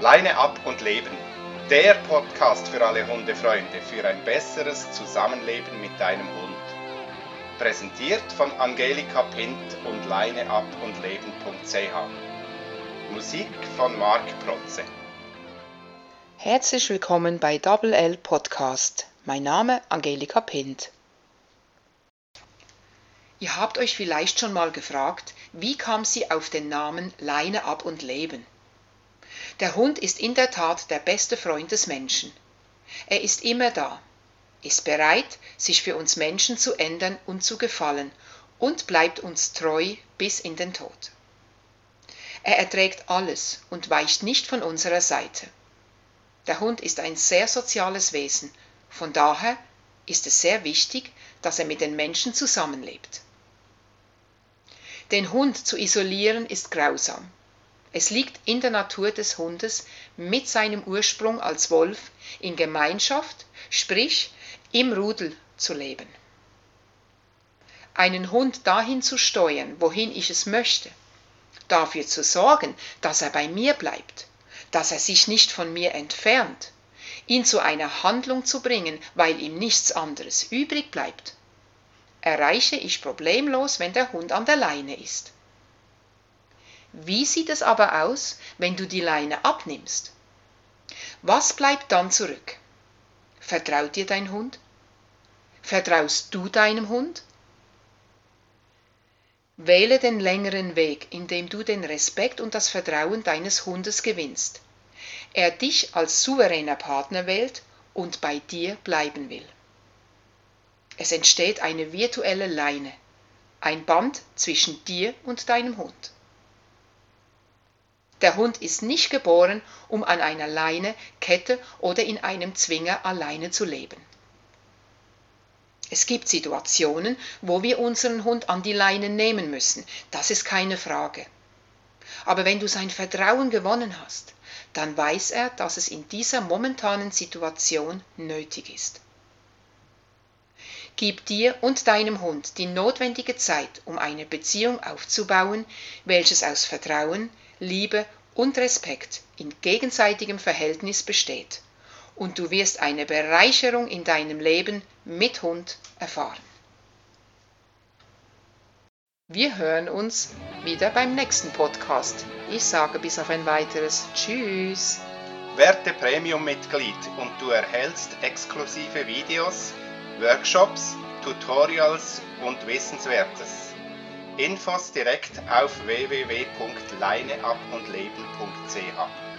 Leine ab und leben. Der Podcast für alle Hundefreunde für ein besseres Zusammenleben mit deinem Hund. Präsentiert von Angelika Pint und leineab und leben.ch. Musik von Marc Protze. Herzlich willkommen bei Double L Podcast. Mein Name Angelika Pint. Ihr habt euch vielleicht schon mal gefragt, wie kam sie auf den Namen Leine ab und leben? Der Hund ist in der Tat der beste Freund des Menschen. Er ist immer da, ist bereit, sich für uns Menschen zu ändern und zu gefallen und bleibt uns treu bis in den Tod. Er erträgt alles und weicht nicht von unserer Seite. Der Hund ist ein sehr soziales Wesen, von daher ist es sehr wichtig, dass er mit den Menschen zusammenlebt. Den Hund zu isolieren ist grausam. Es liegt in der Natur des Hundes mit seinem Ursprung als Wolf in Gemeinschaft, sprich im Rudel zu leben. Einen Hund dahin zu steuern, wohin ich es möchte, dafür zu sorgen, dass er bei mir bleibt, dass er sich nicht von mir entfernt, ihn zu einer Handlung zu bringen, weil ihm nichts anderes übrig bleibt, erreiche ich problemlos, wenn der Hund an der Leine ist. Wie sieht es aber aus, wenn du die Leine abnimmst? Was bleibt dann zurück? Vertraut dir dein Hund? Vertraust du deinem Hund? Wähle den längeren Weg, indem du den Respekt und das Vertrauen deines Hundes gewinnst. Er dich als souveräner Partner wählt und bei dir bleiben will. Es entsteht eine virtuelle Leine, ein Band zwischen dir und deinem Hund. Der Hund ist nicht geboren, um an einer Leine, Kette oder in einem Zwinger alleine zu leben. Es gibt Situationen, wo wir unseren Hund an die Leine nehmen müssen, das ist keine Frage. Aber wenn du sein Vertrauen gewonnen hast, dann weiß er, dass es in dieser momentanen Situation nötig ist. Gib dir und deinem Hund die notwendige Zeit, um eine Beziehung aufzubauen, welches aus Vertrauen, Liebe und Respekt in gegenseitigem Verhältnis besteht, und du wirst eine Bereicherung in deinem Leben mit Hund erfahren. Wir hören uns wieder beim nächsten Podcast. Ich sage bis auf ein weiteres Tschüss. Werde Premium-Mitglied und du erhältst exklusive Videos, Workshops, Tutorials und Wissenswertes. Infos direkt auf www.leineabundleben.ch